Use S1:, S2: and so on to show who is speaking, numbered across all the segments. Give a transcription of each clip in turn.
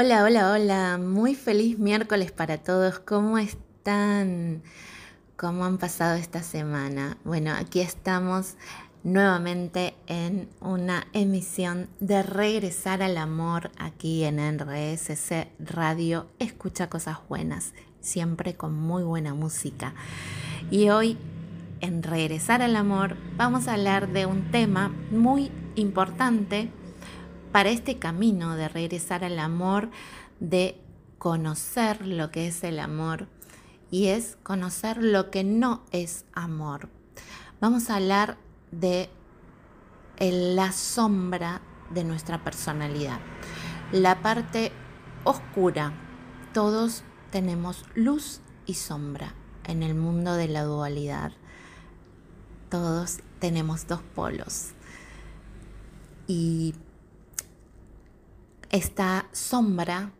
S1: Hola, hola, hola. Muy feliz miércoles para todos. ¿Cómo están? ¿Cómo han pasado esta semana? Bueno, aquí estamos nuevamente en una emisión de Regresar al Amor aquí en RSC Radio. Escucha cosas buenas, siempre con muy buena música. Y hoy en Regresar al Amor vamos a hablar de un tema muy importante para este camino de regresar al amor, de conocer lo que es el amor y es conocer lo que no es amor. Vamos a hablar de la sombra de nuestra personalidad, la parte oscura. Todos tenemos luz y sombra en el mundo de la dualidad. Todos tenemos dos polos. Y esta sombra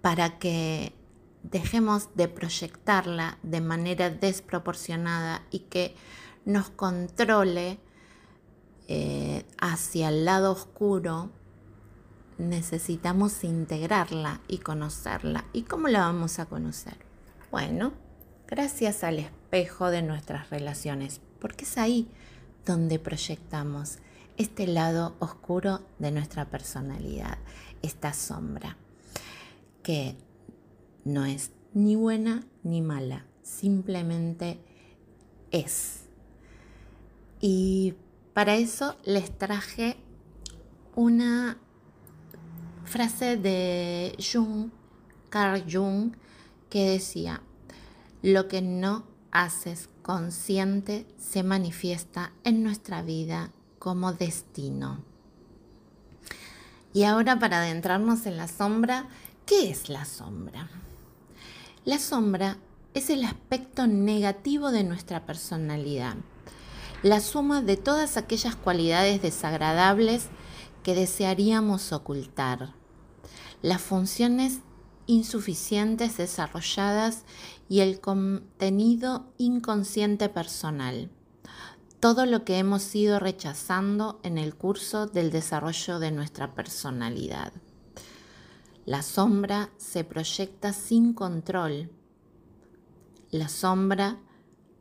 S1: para que dejemos de proyectarla de manera desproporcionada y que nos controle eh, hacia el lado oscuro, necesitamos integrarla y conocerla. ¿Y cómo la vamos a conocer? Bueno, gracias al espejo de nuestras relaciones, porque es ahí donde proyectamos este lado oscuro de nuestra personalidad, esta sombra, que no es ni buena ni mala, simplemente es. Y para eso les traje una frase de Jung, Carl Jung, que decía, lo que no haces consciente se manifiesta en nuestra vida como destino. Y ahora para adentrarnos en la sombra, ¿qué es la sombra? La sombra es el aspecto negativo de nuestra personalidad, la suma de todas aquellas cualidades desagradables que desearíamos ocultar, las funciones insuficientes desarrolladas y el contenido inconsciente personal todo lo que hemos ido rechazando en el curso del desarrollo de nuestra personalidad. La sombra se proyecta sin control. La sombra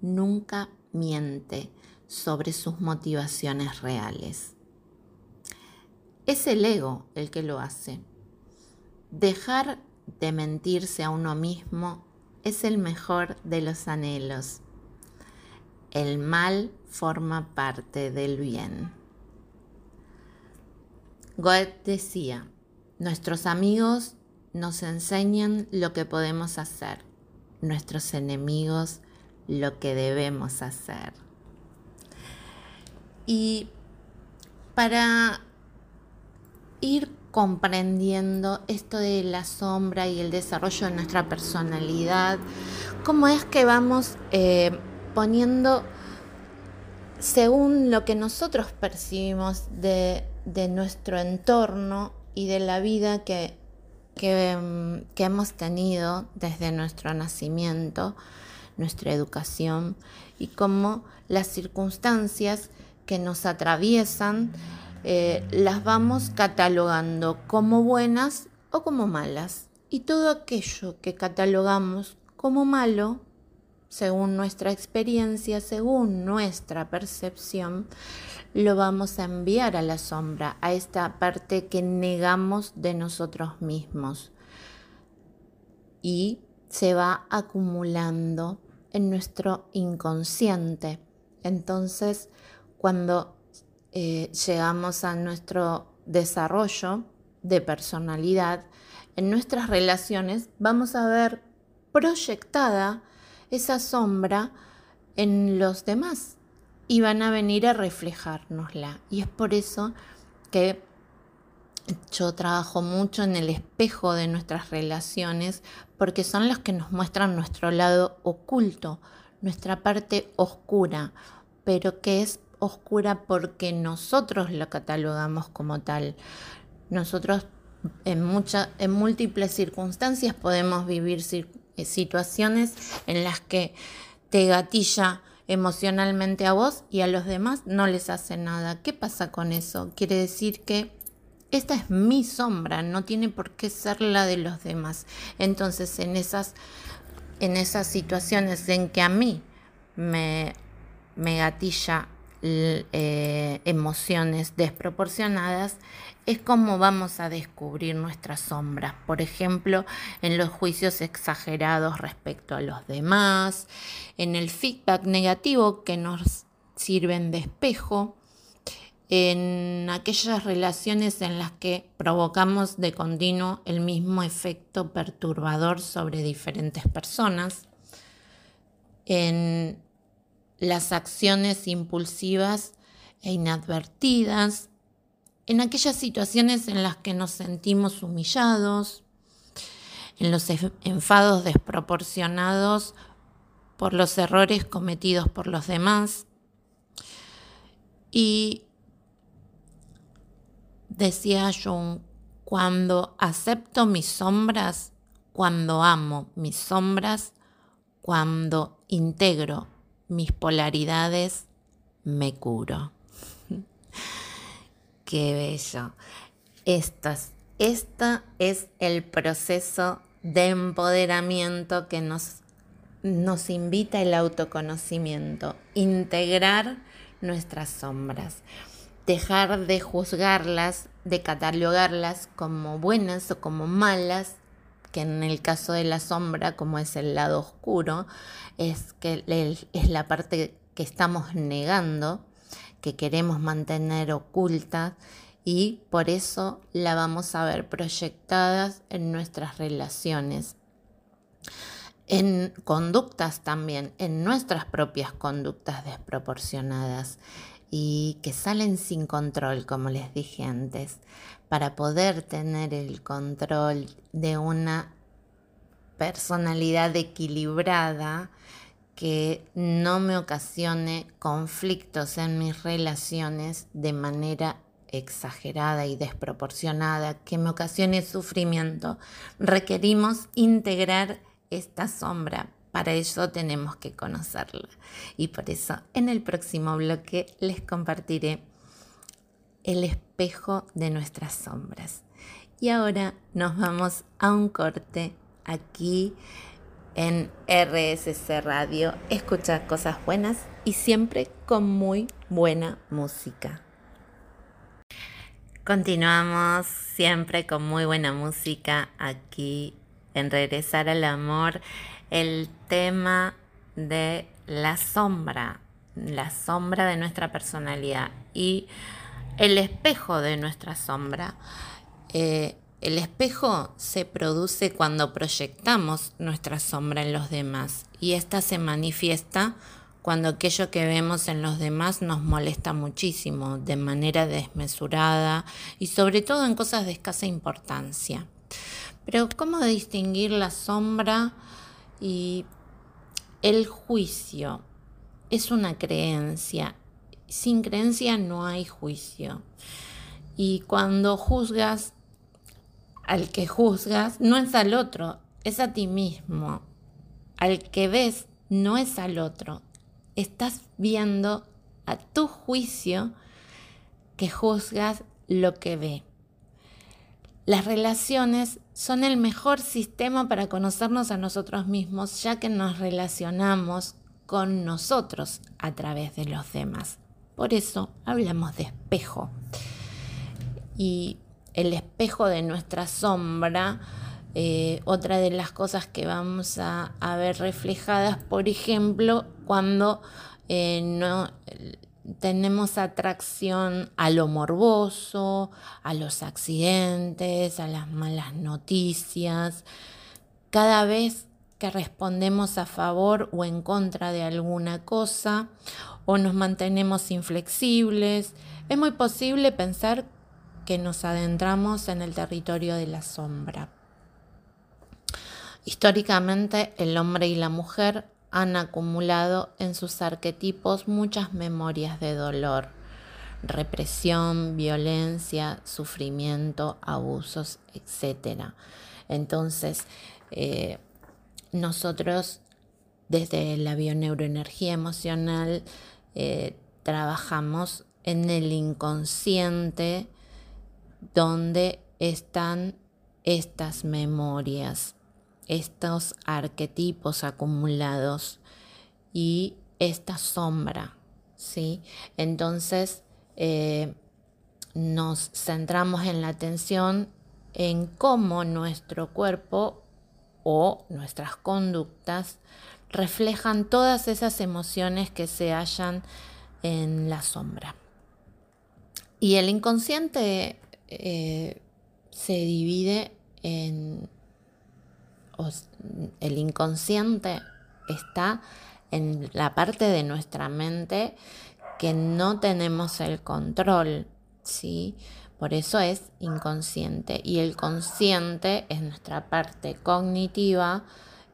S1: nunca miente sobre sus motivaciones reales. Es el ego el que lo hace. Dejar de mentirse a uno mismo es el mejor de los anhelos el mal forma parte del bien. Goethe decía, nuestros amigos nos enseñan lo que podemos hacer, nuestros enemigos lo que debemos hacer. Y para ir comprendiendo esto de la sombra y el desarrollo de nuestra personalidad, cómo es que vamos eh, poniendo según lo que nosotros percibimos de, nuestro entorno y de la vida que, que, hemos tenido desde nuestro nacimiento, nuestra educación y cómo las circunstancias que nos atraviesan eh, las vamos catalogando como buenas o como malas. Y todo aquello que catalogamos como malo según nuestra experiencia, según nuestra percepción, lo vamos a enviar a la sombra, a esta parte que negamos de nosotros mismos. Y se va acumulando en nuestro inconsciente. Entonces, cuando eh, llegamos a nuestro desarrollo de personalidad, en nuestras relaciones vamos a ver proyectada esa sombra en los demás y van a venir a reflejárnosla. Y es por eso que yo trabajo mucho en el espejo de nuestras relaciones porque son los que nos muestran nuestro lado oculto, nuestra parte oscura, pero que es oscura porque nosotros lo catalogamos como tal. Nosotros en, muchas, en múltiples circunstancias podemos vivir eh, situaciones en las que te gatilla emocionalmente a vos y a los demás no les hace nada. ¿Qué pasa con eso? Quiere decir que esta es mi sombra, no tiene por qué ser la de los demás. Entonces, en esas, en esas situaciones en que a mí me, me gatilla eh, emociones desproporcionadas, es como vamos a descubrir nuestras sombras. Por ejemplo, en los juicios exagerados respecto a los demás, en el feedback negativo que nos sirven de espejo, en aquellas relaciones en las que provocamos de continuo el mismo efecto perturbador sobre diferentes personas, en las acciones impulsivas e inadvertidas, en aquellas situaciones en las que nos sentimos humillados, en los enfados desproporcionados por los errores cometidos por los demás. Y decía Jung, cuando acepto mis sombras, cuando amo mis sombras, cuando integro mis polaridades, me curo. Qué bello. Esto este es el proceso de empoderamiento que nos, nos invita el autoconocimiento, integrar nuestras sombras, dejar de juzgarlas, de catalogarlas como buenas o como malas, que en el caso de la sombra, como es el lado oscuro, es, que es la parte que estamos negando, que queremos mantener oculta y por eso la vamos a ver proyectadas en nuestras relaciones, en conductas también, en nuestras propias conductas desproporcionadas y que salen sin control, como les dije antes, para poder tener el control de una personalidad equilibrada que no me ocasione conflictos en mis relaciones de manera exagerada y desproporcionada, que me ocasione sufrimiento. Requerimos integrar esta sombra para eso tenemos que conocerla. Y por eso en el próximo bloque les compartiré el espejo de nuestras sombras. Y ahora nos vamos a un corte aquí en RSC Radio. Escucha cosas buenas y siempre con muy buena música. Continuamos siempre con muy buena música aquí en Regresar al Amor el tema de la sombra, la sombra de nuestra personalidad y el espejo de nuestra sombra. Eh, el espejo se produce cuando proyectamos nuestra sombra en los demás y esta se manifiesta cuando aquello que vemos en los demás nos molesta muchísimo, de manera desmesurada y sobre todo en cosas de escasa importancia. Pero ¿cómo distinguir la sombra y el juicio es una creencia. Sin creencia no hay juicio. Y cuando juzgas, al que juzgas no es al otro, es a ti mismo. Al que ves no es al otro. Estás viendo a tu juicio que juzgas lo que ve. Las relaciones son el mejor sistema para conocernos a nosotros mismos, ya que nos relacionamos con nosotros a través de los demás. Por eso hablamos de espejo. Y el espejo de nuestra sombra, eh, otra de las cosas que vamos a, ver reflejadas, por ejemplo, cuando eh, no, tenemos atracción a lo morboso, a los accidentes, a las malas noticias. Cada vez que respondemos a favor o en contra de alguna cosa o nos mantenemos inflexibles, es muy posible pensar que nos adentramos en el territorio de la sombra. Históricamente, el hombre y la mujer han acumulado en sus arquetipos muchas memorias de dolor, represión, violencia, sufrimiento, abusos, etc. Entonces, eh, nosotros desde la bioneuroenergía emocional eh, trabajamos en el inconsciente donde están estas memorias, estos arquetipos acumulados y esta sombra, ¿sí? Entonces eh, nos centramos en la atención en cómo nuestro cuerpo o nuestras conductas reflejan todas esas emociones que se hallan en la sombra. Y el inconsciente eh, se divide en... el inconsciente está en la parte de nuestra mente que no tenemos el control, ¿sí? Por eso es inconsciente. Y el consciente es nuestra parte cognitiva,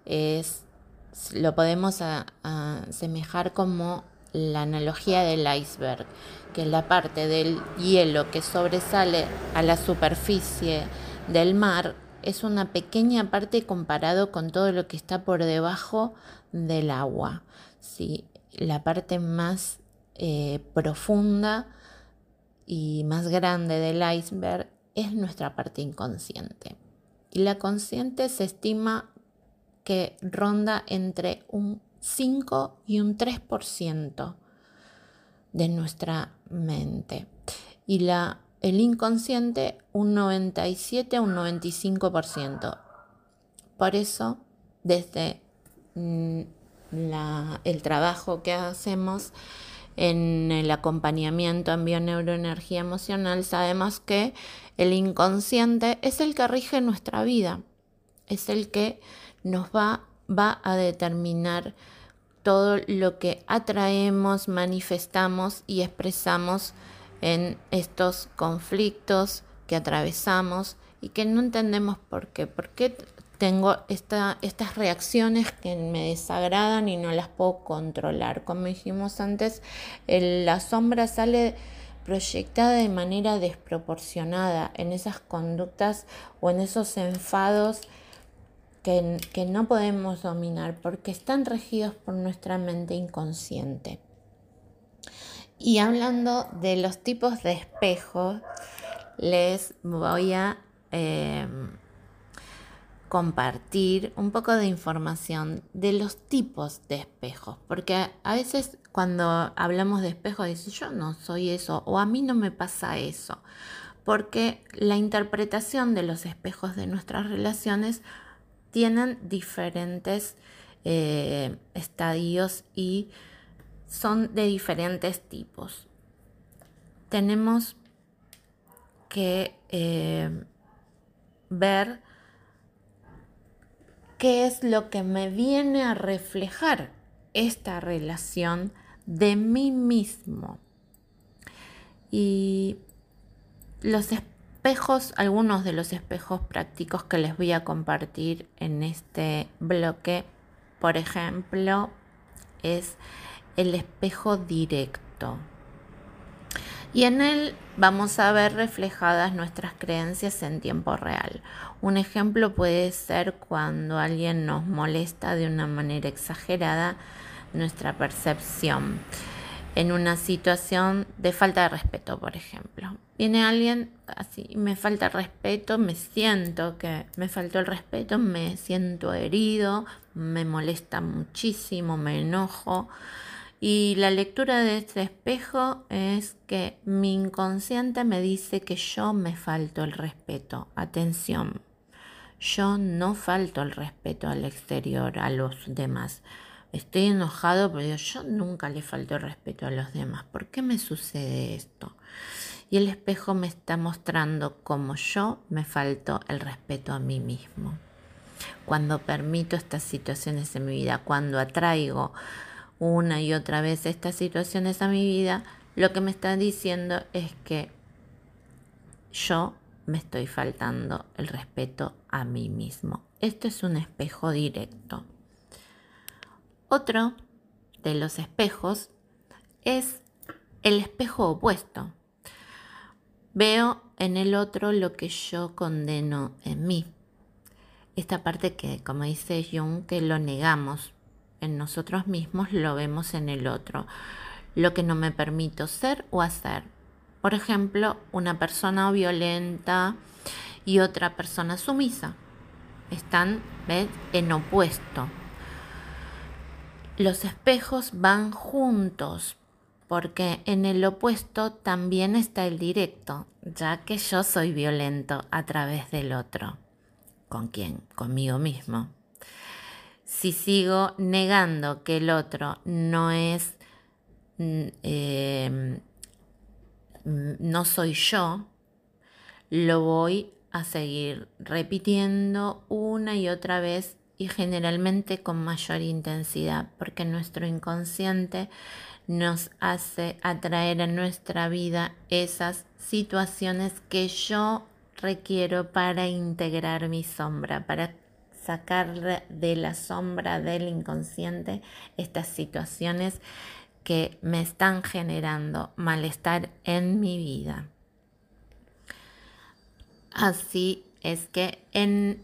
S1: es, lo podemos asemejar como la analogía del iceberg, que es la parte del hielo que sobresale a la superficie del mar, es una pequeña parte comparado con todo lo que está por debajo del agua. ¿sí? La parte más eh, profunda y más grande del iceberg es nuestra parte inconsciente. Y la consciente se estima que ronda entre un 5 y un 3% de nuestra mente. Y la, el inconsciente un 97 a un 95%. Por eso, desde mm, el trabajo que hacemos en el acompañamiento en bioneuroenergía emocional, sabemos que el inconsciente es el que rige nuestra vida, es el que nos va, va a determinar todo lo que atraemos, manifestamos y expresamos en estos conflictos que atravesamos y que no entendemos por qué. ¿Por qué tengo estas reacciones que me desagradan y no las puedo controlar? Como dijimos antes, la sombra sale proyectada de manera desproporcionada en esas conductas o en esos enfados que, no podemos dominar porque están regidos por nuestra mente inconsciente. Y hablando de los tipos de espejos, les voy a em, compartir un poco de información de los tipos de espejos, porque a veces cuando hablamos de espejos dicen yo no soy eso o a mí no me pasa eso, porque la interpretación de los espejos de nuestras relaciones tienen diferentes eh, estadios y son de diferentes tipos. Tenemos que eh, ver qué es lo que me viene a reflejar esta relación de mí mismo. Y los algunos de los espejos prácticos que les voy a compartir en este bloque, por ejemplo, es el espejo directo. Y en él vamos a ver reflejadas nuestras creencias en tiempo real. Un ejemplo puede ser cuando alguien nos molesta de una manera exagerada nuestra percepción en una situación de falta de respeto, por ejemplo. Viene alguien así, me falta respeto, me siento que me faltó el respeto, me siento herido, me molesta muchísimo, me enojo. Y la lectura de este espejo es que mi inconsciente me dice que yo me falto el respeto. Atención, yo no falto el respeto al exterior, a los demás. Estoy enojado, pero yo nunca le falto el respeto a los demás. ¿Por qué me sucede esto? Y el espejo me está mostrando cómo yo me falto el respeto a mí mismo. Cuando permito estas situaciones en mi vida, cuando atraigo una y otra vez estas situaciones a mi vida, lo que me está diciendo es que yo me estoy faltando el respeto a mí mismo. Esto es un espejo directo. Otro de los espejos es el espejo opuesto. Veo en el otro lo que yo condeno en mí. Esta parte que, como dice Jung, que lo negamos en nosotros mismos, lo vemos en el otro. Lo que no me permito ser o hacer. Por ejemplo, una persona violenta y otra persona sumisa. Están en opuesto. Los espejos van juntos porque en el opuesto también está el directo, ya que yo soy violento a través del otro. ¿Con quién? Conmigo mismo. Si sigo negando que el otro no es, mm, eh, no soy yo, lo voy a seguir repitiendo una y otra vez y generalmente con mayor intensidad, porque nuestro inconsciente nos hace atraer a nuestra vida esas situaciones que yo requiero para integrar mi sombra, para sacar de la sombra del inconsciente estas situaciones que me están generando malestar en mi vida. Así es que en,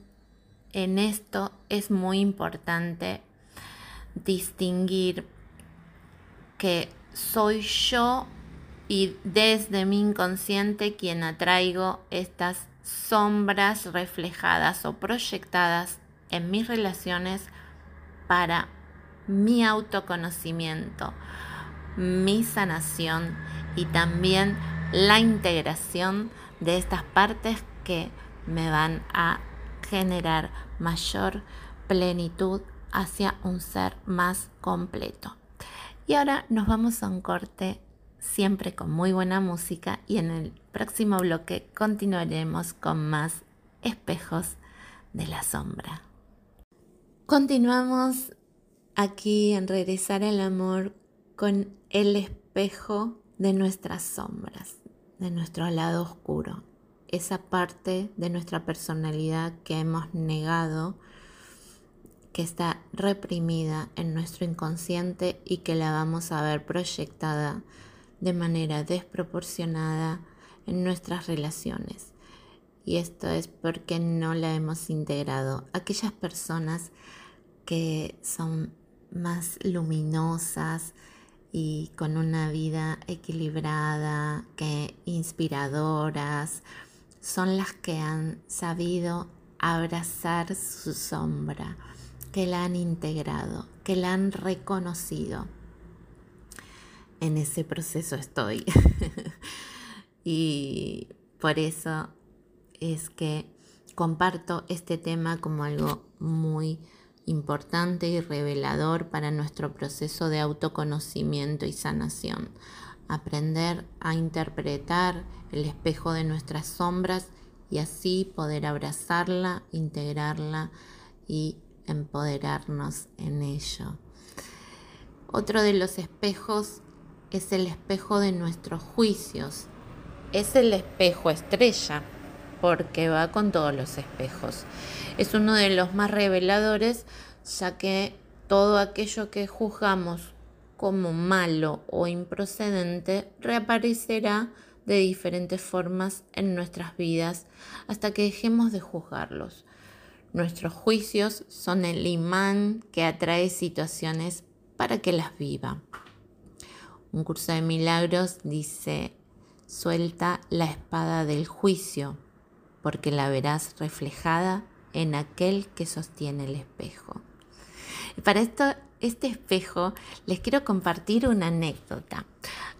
S1: en esto es muy importante distinguir que soy yo y desde mi inconsciente quien atraigo estas sombras reflejadas o proyectadas en mis relaciones para mi autoconocimiento, mi sanación y también la integración de estas partes que me van a generar mayor plenitud hacia un ser más completo. Y ahora nos vamos a un corte siempre con muy buena música y en el próximo bloque continuaremos con más espejos de la sombra. Continuamos aquí en Regresar al Amor con el espejo de nuestras sombras, de nuestro lado oscuro, esa parte de nuestra personalidad que hemos negado que está reprimida en nuestro inconsciente y que la vamos a ver proyectada de manera desproporcionada en nuestras relaciones. Y esto es porque no la hemos integrado. Aquellas personas que son más luminosas y con una vida equilibrada, que inspiradoras, son las que han sabido abrazar su sombra que la han integrado, que la han reconocido. En ese proceso estoy. y por eso es que comparto este tema como algo muy importante y revelador para nuestro proceso de autoconocimiento y sanación. Aprender a interpretar el espejo de nuestras sombras y así poder abrazarla, integrarla y empoderarnos en ello. Otro de los espejos es el espejo de nuestros juicios. Es el espejo estrella porque va con todos los espejos. Es uno de los más reveladores ya que todo aquello que juzgamos como malo o improcedente reaparecerá de diferentes formas en nuestras vidas hasta que dejemos de juzgarlos. Nuestros juicios son el imán que atrae situaciones para que las viva. Un curso de milagros dice, suelta la espada del juicio, porque la verás reflejada en aquel que sostiene el espejo. Y para esto, este espejo, les quiero compartir una anécdota,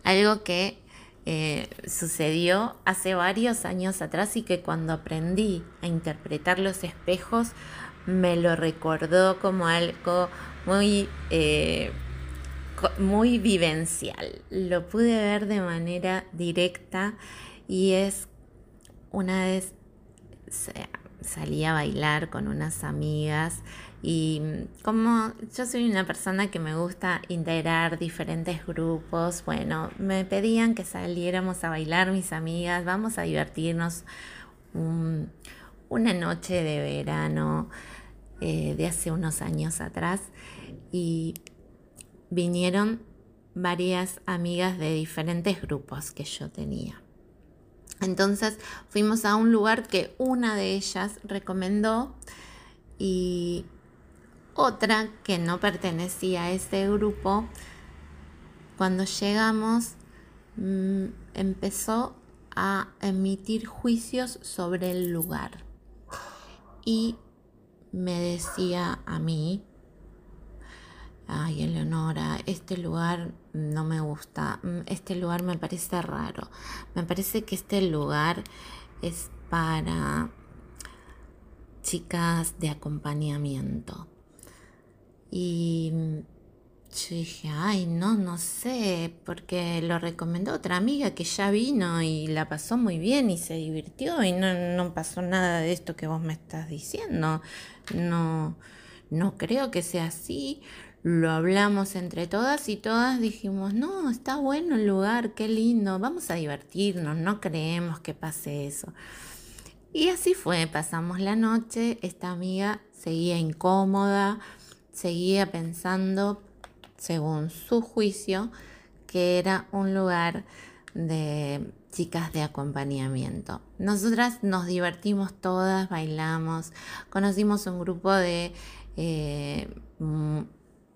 S1: algo que eh, sucedió hace varios años atrás y que cuando aprendí a interpretar los espejos me lo recordó como algo muy, eh, muy vivencial. Lo pude ver de manera directa y es una vez salí a bailar con unas amigas y como yo soy una persona que me gusta integrar diferentes grupos, bueno, me pedían que saliéramos a bailar mis amigas, vamos a divertirnos una noche de verano eh, de hace unos años atrás y vinieron varias amigas de diferentes grupos que yo tenía. Entonces fuimos a un lugar que una de ellas recomendó y otra que no pertenecía a ese grupo, cuando llegamos mm, empezó a emitir juicios sobre el lugar y me decía a mí, ay Eleonora, este lugar no me gusta, mm, este lugar me parece raro, me parece que este lugar es para chicas de acompañamiento. Y yo dije, ay, no, no sé, porque lo recomendó otra amiga que ya vino y la pasó muy bien y se divirtió y no, no pasó nada de esto que vos me estás diciendo. No, no creo que sea así. Lo hablamos entre todas y todas dijimos, no, está bueno el lugar, qué lindo, vamos a divertirnos, no creemos que pase eso. Y así fue, pasamos la noche, esta amiga seguía incómoda, seguía pensando, según su juicio, que era un lugar de chicas de acompañamiento. Nosotras nos divertimos todas, bailamos, conocimos un grupo de eh, mm,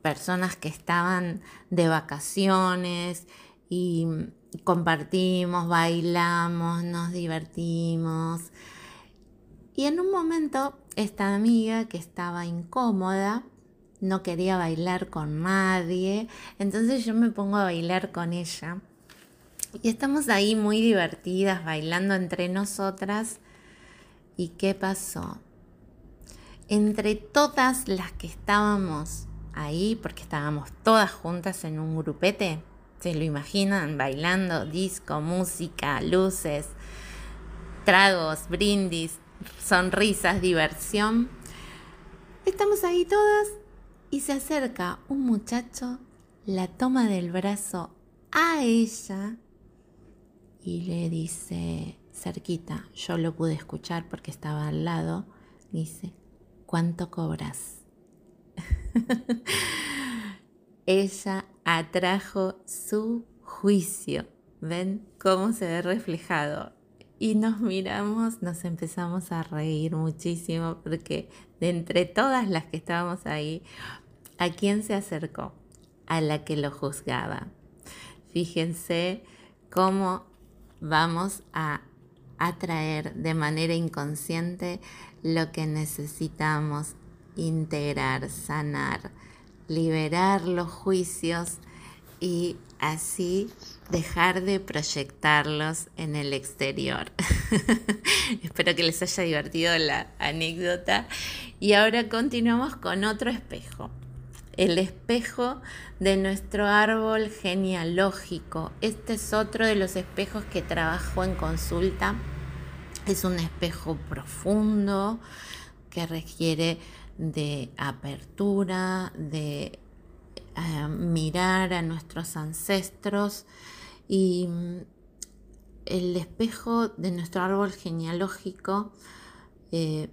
S1: personas que estaban de vacaciones y compartimos, bailamos, nos divertimos. Y en un momento esta amiga que estaba incómoda, no quería bailar con nadie, entonces yo me pongo a bailar con ella. Y estamos ahí muy divertidas, bailando entre nosotras. ¿Y qué pasó? Entre todas las que estábamos ahí, porque estábamos todas juntas en un grupete, ¿se lo imaginan? Bailando, disco, música, luces, tragos, brindis, sonrisas, diversión. Estamos ahí todas y se acerca un muchacho, la toma del brazo a ella y le dice, cerquita, yo lo pude escuchar porque estaba al lado, dice, ¿cuánto cobras? ella atrajo su juicio. ¿Ven cómo se ve reflejado? Y nos miramos, nos empezamos a reír muchísimo porque de entre todas las que estábamos ahí, ¿a quién se acercó? A la que lo juzgaba. Fíjense cómo vamos a atraer de manera inconsciente lo que necesitamos integrar, sanar, liberar los juicios y así dejar de proyectarlos en el exterior. Espero que les haya divertido la anécdota. Y ahora continuamos con otro espejo. El espejo de nuestro árbol genealógico. Este es otro de los espejos que trabajo en consulta. Es un espejo profundo que requiere de apertura, de eh, mirar a nuestros ancestros y mm, el espejo de nuestro árbol genealógico eh,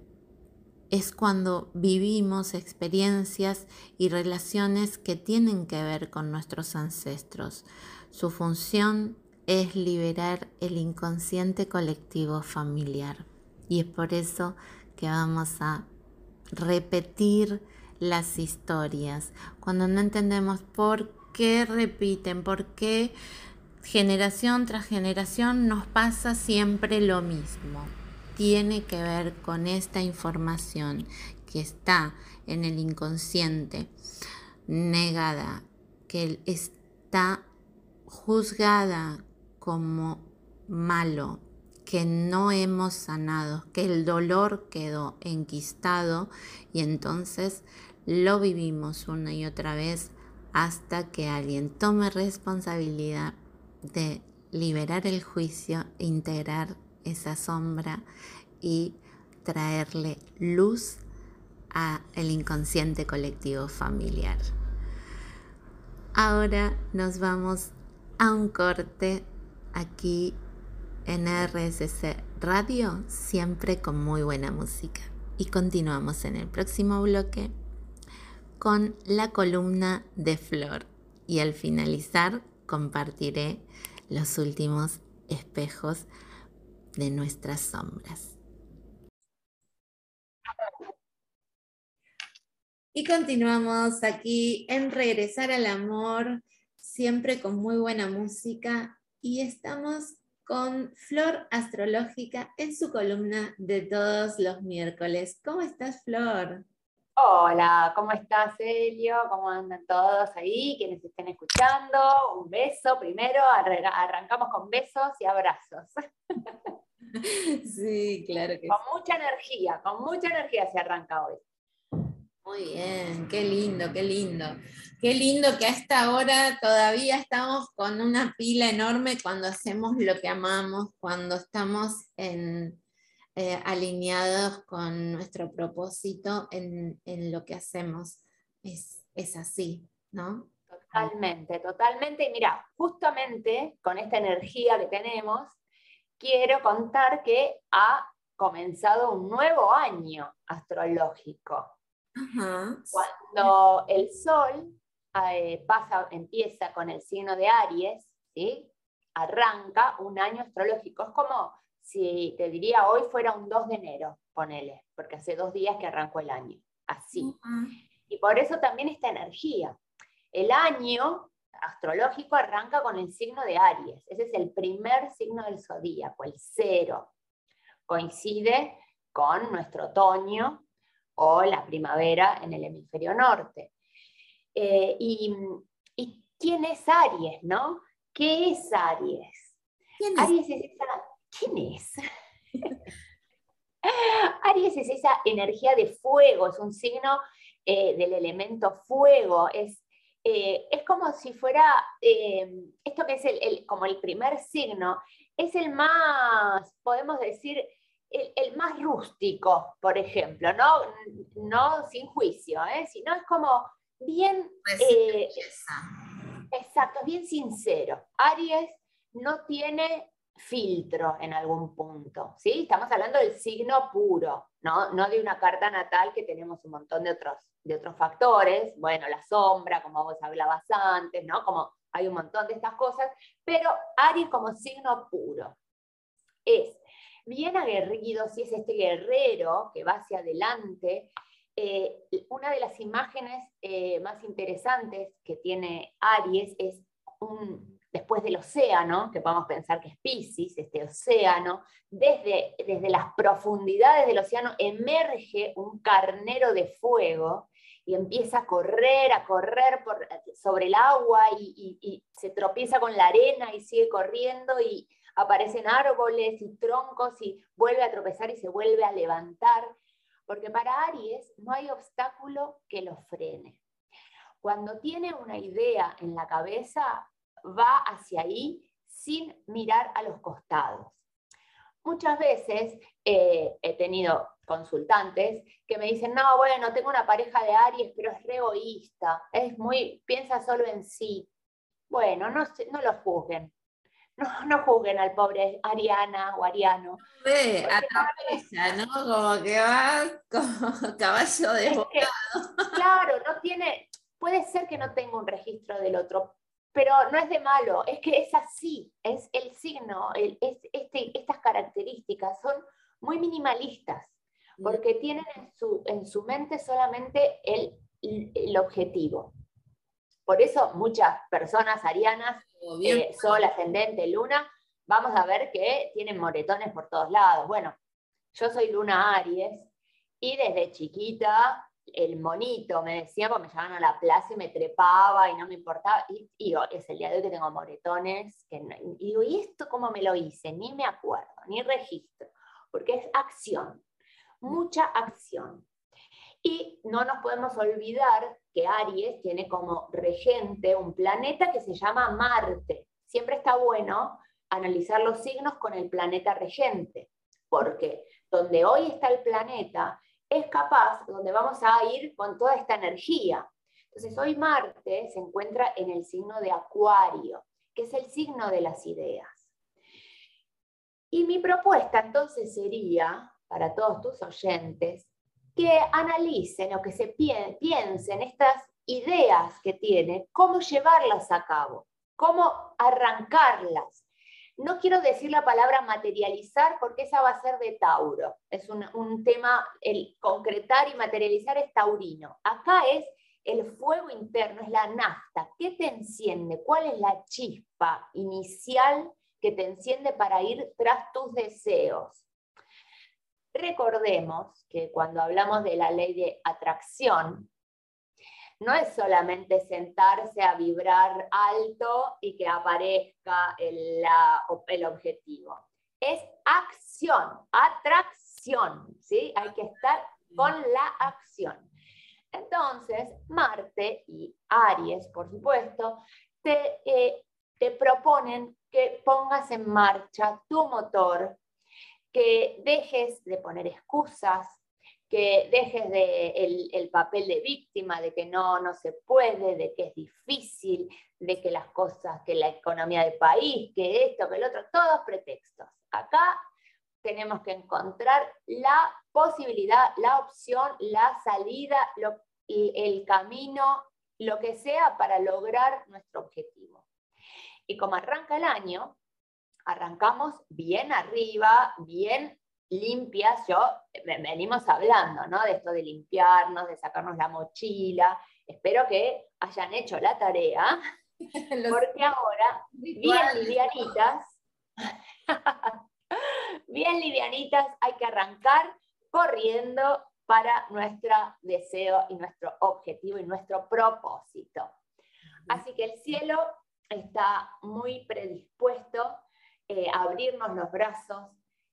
S1: es cuando vivimos experiencias y relaciones que tienen que ver con nuestros ancestros. Su función es liberar el inconsciente colectivo familiar. Y es por eso que vamos a repetir las historias. Cuando no entendemos por qué repiten, por qué generación tras generación nos pasa siempre lo mismo. Tiene que ver con esta información que está en el inconsciente negada, que está juzgada como malo, que no hemos sanado, que el dolor quedó enquistado y entonces lo vivimos una y otra vez hasta que alguien tome responsabilidad de liberar el juicio, integrar esa sombra y traerle luz a el inconsciente colectivo familiar. Ahora nos vamos a un corte aquí en RSC Radio, siempre con muy buena música. Y continuamos en el próximo bloque con la columna de Flor. Y al finalizar compartiré los últimos espejos de nuestras sombras. Y continuamos aquí en Regresar al Amor, siempre con muy buena música y estamos con Flor Astrológica en su columna de todos los miércoles. ¿Cómo estás, Flor?
S2: Hola, ¿cómo estás, Elio? ¿Cómo andan todos ahí? Quienes estén escuchando, un beso primero, arrancamos con besos y abrazos.
S1: Sí, claro que
S2: Con mucha energía, con mucha energía se arranca hoy.
S1: Muy bien, qué lindo, qué lindo. Qué lindo que a esta hora todavía estamos con una pila enorme cuando hacemos lo que amamos, cuando estamos en, eh, alineados con nuestro propósito en, lo que hacemos. Es, es, así, ¿no?
S2: Totalmente, totalmente. Y mira, justamente con esta energía que tenemos, quiero contar que ha comenzado un nuevo año astrológico. Cuando el Sol eh, pasa, empieza con el signo de Aries, ¿sí? arranca un año astrológico. Es como si te diría hoy fuera un 2 de enero, ponele, porque hace dos días que arrancó el año. Así. Y por eso también esta energía. El año astrológico arranca con el signo de Aries. Ese es el primer signo del zodíaco, el cero. Coincide con nuestro otoño, o la primavera en el hemisferio norte. Eh, y, quién es Aries, no? ¿Qué es Aries? ¿Quién es? Aries es esa. ¿Quién es? Aries es esa energía de fuego, es un signo eh, del elemento fuego, es, eh, es como si fuera, esto que es el, como el primer signo, es el más, podemos decir, el, más rústico, por ejemplo, no, no sin juicio, ¿eh? sino es como bien... Eh, exacto, bien sincero. Aries no tiene filtro en algún punto, ¿sí? Estamos hablando del signo puro, ¿no? no de una carta natal que tenemos un montón de otros, de otros factores, bueno, la sombra, como vos hablabas antes, ¿no? Como hay un montón de estas cosas, pero Aries como signo puro es bien aguerrido, si es este guerrero que va hacia adelante, eh, una de las imágenes eh, más interesantes que tiene Aries es un, después del océano, que podemos pensar que es Pisces, este océano, desde, desde las profundidades del océano emerge un carnero de fuego y empieza a correr, a correr por, sobre el agua y, y, se tropieza con la arena y sigue corriendo y aparecen árboles y troncos y vuelve a tropezar y se vuelve a levantar, porque para Aries no hay obstáculo que lo frene. Cuando tiene una idea en la cabeza, va hacia ahí sin mirar a los costados. Muchas veces eh, he tenido consultantes que me dicen, no, bueno, tengo una pareja de Aries, pero es re egoísta, es muy, piensa solo en sí. Bueno, no, no lo juzguen no, no juzguen al pobre Ariana o Ariano.
S1: Ve, atravesa, ¿no? Como que va como caballo de
S2: Claro, no tiene, puede ser que no tenga un registro del otro, pero no es de malo, es que es así, es el signo, es, este, estas características son muy minimalistas, porque tienen en su, en su mente solamente el, el objetivo. Por eso muchas personas arianas, eh, sol, ascendente, luna, vamos a ver que tienen moretones por todos lados. Bueno, yo soy luna Aries y desde chiquita el monito me decía, porque me llevaban a la plaza y me trepaba y no me importaba. Y, es el día de hoy que tengo moretones. Que y digo, ¿y esto cómo me lo hice? Ni me acuerdo, ni registro, porque es acción, mucha acción. Y no nos podemos olvidar que Aries tiene como regente un planeta que se llama Marte. Siempre está bueno analizar los signos con el planeta regente, porque donde hoy está el planeta es capaz, donde vamos a ir con toda esta energía. Entonces hoy Marte se encuentra en el signo de Acuario, que es el signo de las ideas. Y mi propuesta entonces sería, para todos tus oyentes, que analicen o que se piensen estas ideas que tienen, cómo llevarlas a cabo, cómo arrancarlas. No quiero decir la palabra materializar porque esa va a ser de Tauro. Es un, tema, el concretar y materializar es taurino. Acá es el fuego interno es la nafta. ¿Qué te enciende? ¿Cuál es la chispa inicial que te enciende para ir tras tus deseos? Recordemos que cuando hablamos de la ley de atracción, no es solamente sentarse a vibrar alto y que aparezca el, el objetivo. Es acción, atracción, ¿sí? Hay que estar con la acción. Entonces, Marte y Aries, por supuesto, te, eh, te proponen que pongas en marcha tu motor, que dejes de poner excusas, que dejes de el, papel de víctima, de que no, no se puede, de que es difícil, de que las cosas, que la economía del país, que esto, que el otro, todos pretextos. Acá tenemos que encontrar la posibilidad, la opción, la salida, el camino, lo que sea para lograr nuestro objetivo. Y como arranca el año, arrancamos bien arriba, bien limpias. Yo, venimos hablando, ¿no? De esto de limpiarnos, de sacarnos la mochila. Espero que hayan hecho la tarea, porque ahora, bien livianitas, bien livianitas, hay que arrancar corriendo para nuestro deseo y nuestro objetivo y nuestro propósito. Así que el cielo está muy predispuesto eh, abrirnos los brazos,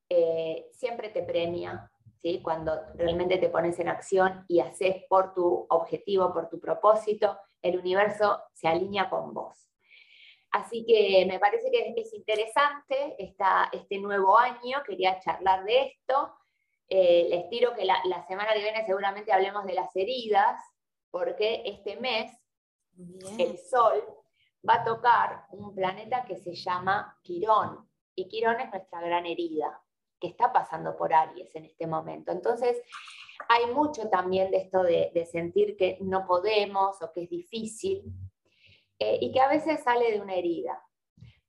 S2: eh, siempre te premia, ¿sí? cuando realmente te pones en acción y haces por tu objetivo, por tu propósito, el universo se alinea con vos. Así que me parece que es interesante esta, este nuevo año, quería charlar de esto. Eh, les tiro que la, semana que viene seguramente hablemos de las heridas, porque este mes el Sol va a tocar un planeta que se llama Quirón, y Quirón es nuestra gran herida que está pasando por Aries en este momento. Entonces, hay mucho también de esto de, sentir que no podemos o que es difícil, eh, y que a veces sale de una herida.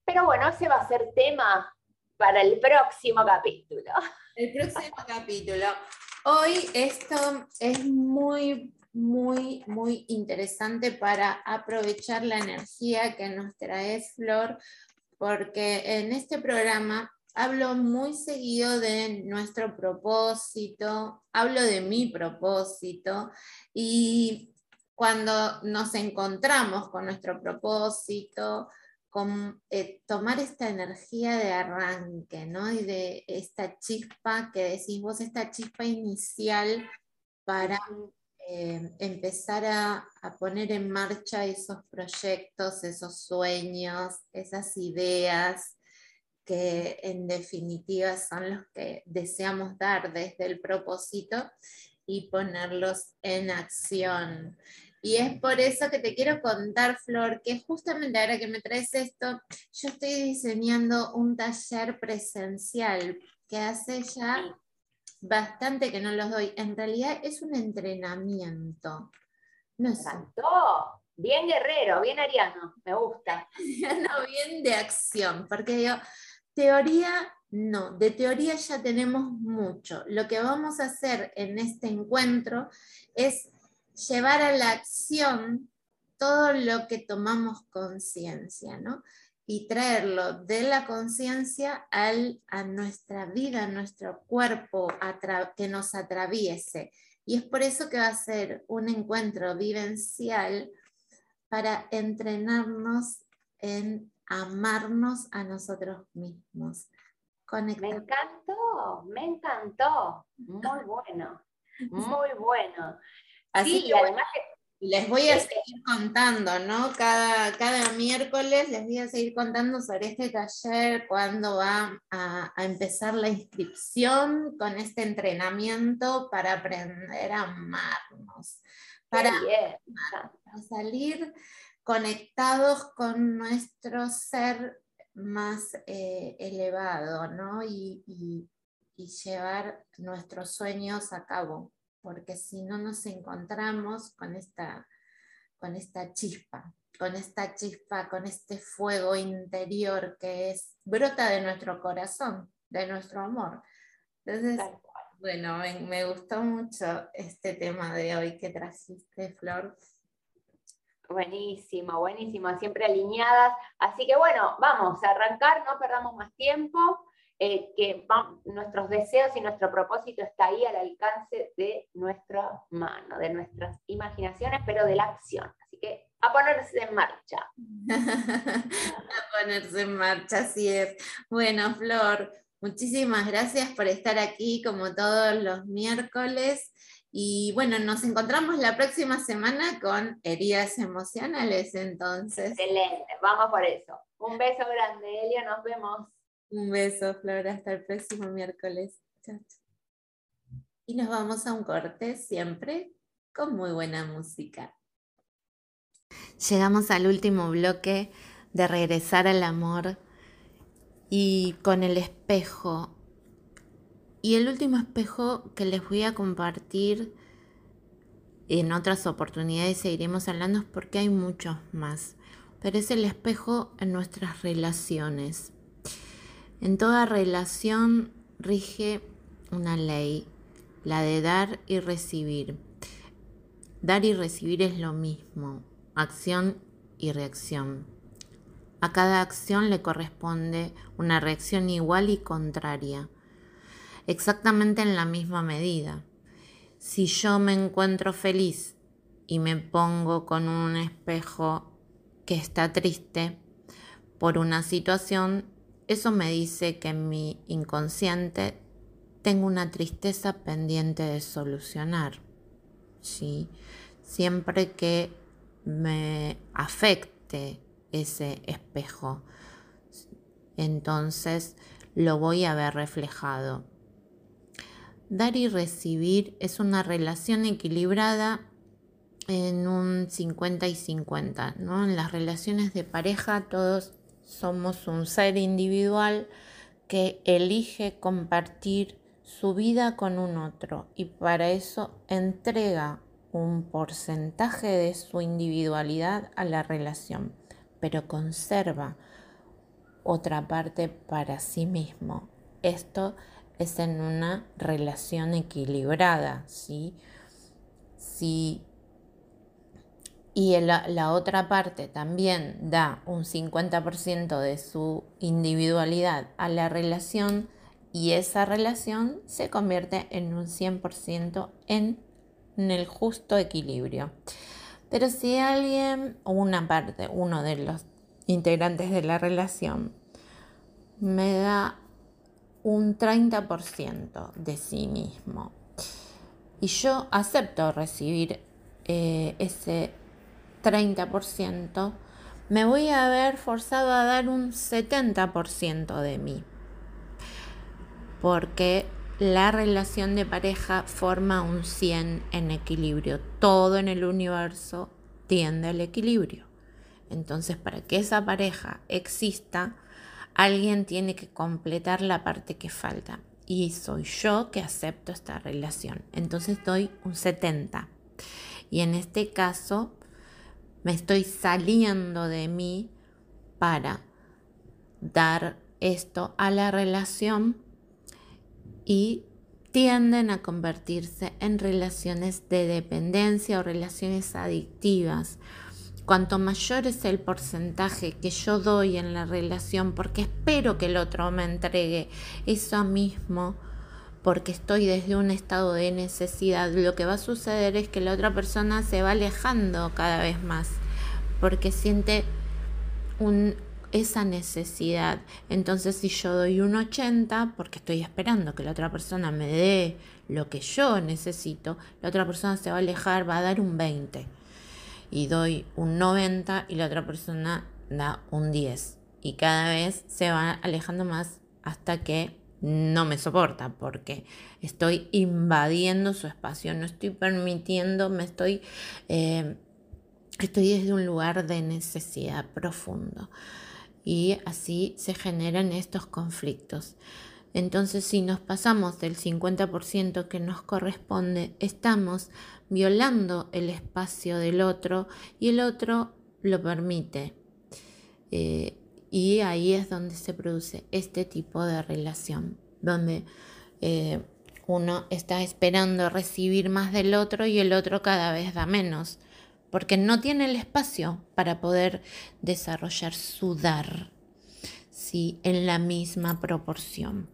S2: Pero bueno, ese va a ser tema para el próximo capítulo.
S1: El próximo capítulo. Hoy esto es muy, muy, muy interesante para aprovechar la energía que nos trae Flor, porque en este programa hablo muy seguido de nuestro propósito, hablo de mi propósito y cuando nos encontramos con nuestro propósito, con eh, tomar esta energía de arranque, ¿no? Y de esta chispa que decís vos, esta chispa inicial para eh, empezar a, a, poner en marcha esos proyectos, esos sueños, esas ideas que en definitiva son los que deseamos dar desde el propósito y ponerlos en acción. Y es por eso que te quiero contar, Flor, que justamente ahora que me traes esto, yo estoy diseñando un taller presencial que hace ya bastante que no los doy. En realidad es un entrenamiento.
S2: No sé. Bien guerrero, bien ariano, me gusta.
S1: no, bien de acción, porque yo, teoría no, de teoría ya tenemos mucho. Lo que vamos a hacer en este encuentro es llevar a la acción todo lo que tomamos conciencia, ¿no? Y traerlo de la conciencia a nuestra vida, a nuestro cuerpo, que nos atraviese. Y es por eso que va a ser un encuentro vivencial para entrenarnos en amarnos a nosotros mismos.
S2: Me encantó, me encantó. Muy bueno, muy bueno.
S1: Así que además les voy a seguir contando, ¿no? Cada, cada miércoles les voy a seguir contando sobre este taller, cuándo va a, empezar la inscripción con este entrenamiento para aprender a amarnos, para, salir conectados con nuestro ser más eh, elevado, ¿no? y llevar nuestros sueños a cabo porque si no nos encontramos con esta, con esta chispa, con esta chispa, con este fuego interior que es, brota de nuestro corazón, de nuestro amor. Entonces, bueno, me, gustó mucho este tema de hoy que trajiste, Flor.
S2: Buenísimo, buenísimo, siempre alineadas. Así que bueno, vamos a arrancar, no perdamos más tiempo, eh, que nuestros deseos y nuestro propósito está ahí al alcance de nuestra mano, de nuestras imaginaciones, pero de la acción. Así que a ponerse en marcha.
S1: a ponerse en marcha, así es. Bueno, Flor, muchísimas gracias por estar aquí como todos los miércoles. Y bueno, nos encontramos la próxima semana con heridas emocionales, entonces.
S2: Excelente, vamos por eso. Un beso grande, Elia, nos vemos.
S1: Un beso, Flor, hasta el próximo miércoles. Chao. Y nos vamos a un corte siempre con muy buena música. Llegamos al último bloque de regresar al amor y con el espejo y el último espejo que les voy a compartir en otras oportunidades seguiremos hablando porque hay muchos más, pero es el espejo en nuestras relaciones. En toda relación rige una ley, la de dar y recibir. Dar y recibir es lo mismo, acción y reacción. A cada acción le corresponde una reacción igual y contraria exactamente en la misma medida. Si yo me encuentro feliz y me pongo con un espejo que está triste por una situación, eso me dice que en mi inconsciente tengo una tristeza pendiente de solucionar. ¿sí? Siempre que me afecte ese espejo, entonces lo voy a ver reflejado Dar y recibir es una relación equilibrada en un 50 y 50, ¿no? En las relaciones de pareja todos somos un ser individual que elige compartir su vida con un otro y para eso entrega un porcentaje de su individualidad a la relación, pero conserva otra parte para sí mismo. Esto es en una relación equilibrada, ¿sí? Y la, otra parte también da un 50% de su individualidad a la relación y esa relación se convierte en un 100% en, en el justo equilibrio. Pero si alguien o una parte, uno de los integrantes de la relación, me da un 30% de sí mismo. Y yo acepto recibir eh, ese 30%, me voy a ver forzado a dar un 70% de mí. Porque la relación de pareja forma un 100 en equilibrio. Todo en el universo tiende al equilibrio. Entonces, para que esa pareja exista, Alguien tiene que completar la parte que falta y soy yo que acepto esta relación. Entonces doy un 70. Y en este caso me estoy saliendo de mí para dar esto a la relación y tienden a convertirse en relaciones de dependencia o relaciones adictivas. Cuanto mayor es el porcentaje que yo doy en la relación, porque espero que el otro me entregue eso mismo, porque estoy desde un estado de necesidad, lo que va a suceder es que la otra persona se va alejando cada vez más, porque siente esa necesidad. Entonces si yo doy un 80, porque estoy esperando que la otra persona me dé lo que yo necesito, la otra persona se va a alejar, va a dar un 20 y doy un 90 y la otra persona da un 10. Y cada vez se va alejando más hasta que no me soporta porque estoy invadiendo su espacio, no estoy permitiendo, me estoy, eh, estoy desde un lugar de necesidad profundo. Y así se generan estos conflictos. Entonces, si nos pasamos del 50% que nos corresponde, estamos violando el espacio del otro y el otro lo permite. Eh, y ahí es donde se produce este tipo de relación, donde eh, uno está esperando recibir más del otro y el otro cada vez da menos, porque no tiene el espacio para poder desarrollar su dar ¿sí? en la misma proporción.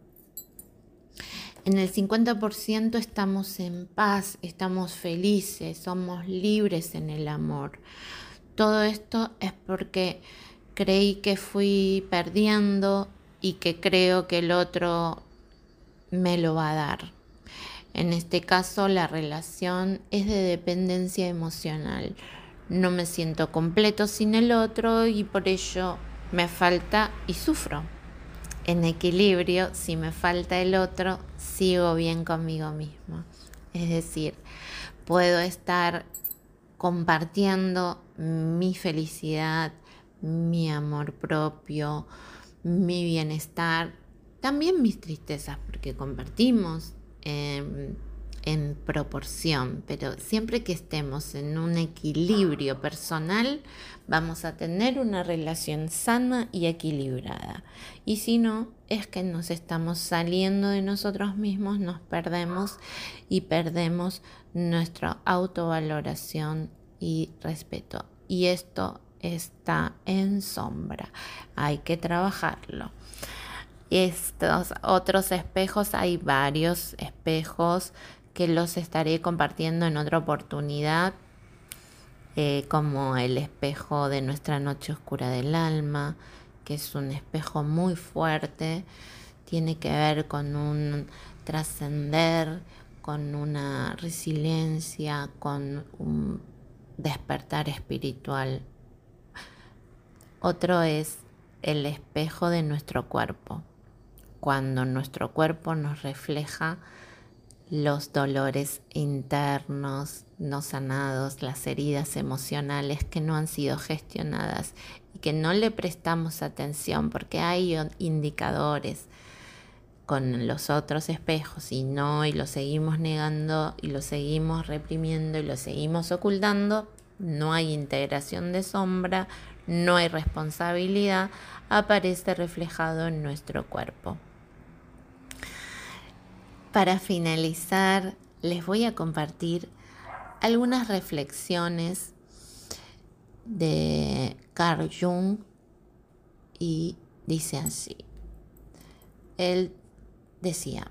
S1: En el 50% estamos en paz, estamos felices, somos libres en el amor. Todo esto es porque creí que fui perdiendo y que creo que el otro me lo va a dar. En este caso la relación es de dependencia emocional. No me siento completo sin el otro y por ello me falta y sufro. En equilibrio, si me falta el otro, sigo bien conmigo mismo. Es decir, puedo estar compartiendo mi felicidad, mi amor propio, mi bienestar, también mis tristezas, porque compartimos en, proporción, pero siempre que estemos en un equilibrio personal, vamos a tener una relación sana y equilibrada. Y si no, es que nos estamos saliendo de nosotros mismos, nos perdemos y perdemos nuestra autovaloración y respeto. Y esto está en sombra. Hay que trabajarlo. Estos otros espejos, hay varios espejos que los estaré compartiendo en otra oportunidad, eh, como el espejo de nuestra noche oscura del alma, que es un espejo muy fuerte, tiene que ver con un trascender, con una resiliencia, con un despertar espiritual. Otro es el espejo de nuestro cuerpo. Cuando nuestro cuerpo nos refleja los dolores internos no sanados, las heridas emocionales que no han sido gestionadas y que no le prestamos atención porque hay indicadores con los otros espejos y no, y lo seguimos negando y lo seguimos reprimiendo y lo seguimos ocultando, no hay integración de sombra, no hay responsabilidad, aparece reflejado en nuestro cuerpo. Para finalizar, les voy a compartir algunas reflexiones de Carl Jung y dice así. Él decía,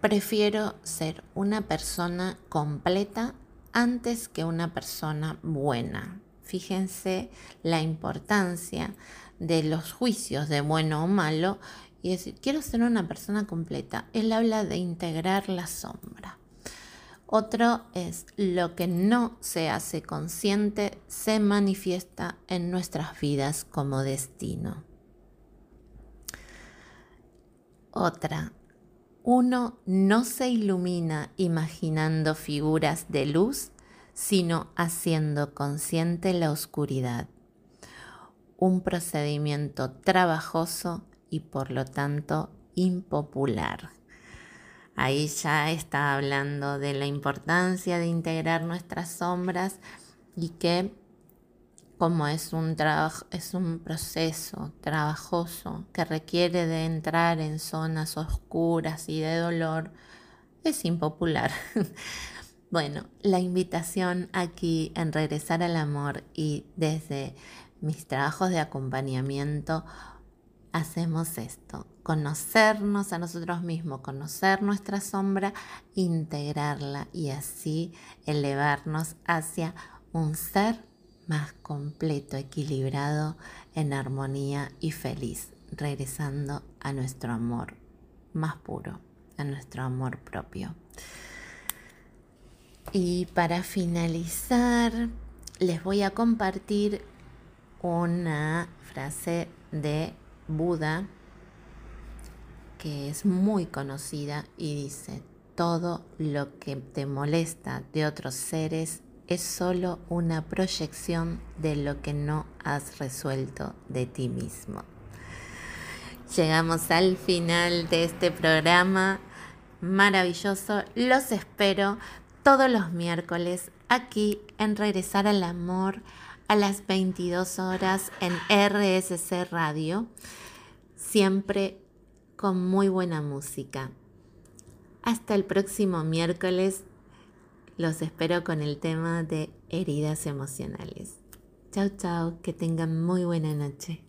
S1: prefiero ser una persona completa antes que una persona buena. Fíjense la importancia de los juicios de bueno o malo y decir, quiero ser una persona completa. Él habla de integrar la sombra. Otro es lo que no se hace consciente se manifiesta en nuestras vidas como destino. Otra, uno no se ilumina imaginando figuras de luz, sino haciendo consciente la oscuridad. Un procedimiento trabajoso y por lo tanto impopular. Ahí ya está hablando de la importancia de integrar nuestras sombras y que como es un, es un proceso trabajoso que requiere de entrar en zonas oscuras y de dolor, es impopular. bueno, la invitación aquí en regresar al amor y desde mis trabajos de acompañamiento hacemos esto, conocernos a nosotros mismos, conocer nuestra sombra, integrarla y así elevarnos hacia un ser más completo, equilibrado, en armonía y feliz, regresando a nuestro amor más puro, a nuestro amor propio. Y para finalizar, les voy a compartir una frase de Buda, que es muy conocida y dice, todo lo que te molesta de otros seres es solo una proyección de lo que no has resuelto de ti mismo. Llegamos al final de este programa maravilloso. Los espero todos los miércoles aquí en Regresar al Amor a las 22 horas en RSC Radio, siempre con muy buena música. Hasta el próximo miércoles, los espero con el tema de heridas emocionales. Chao, chao, que tengan muy buena noche.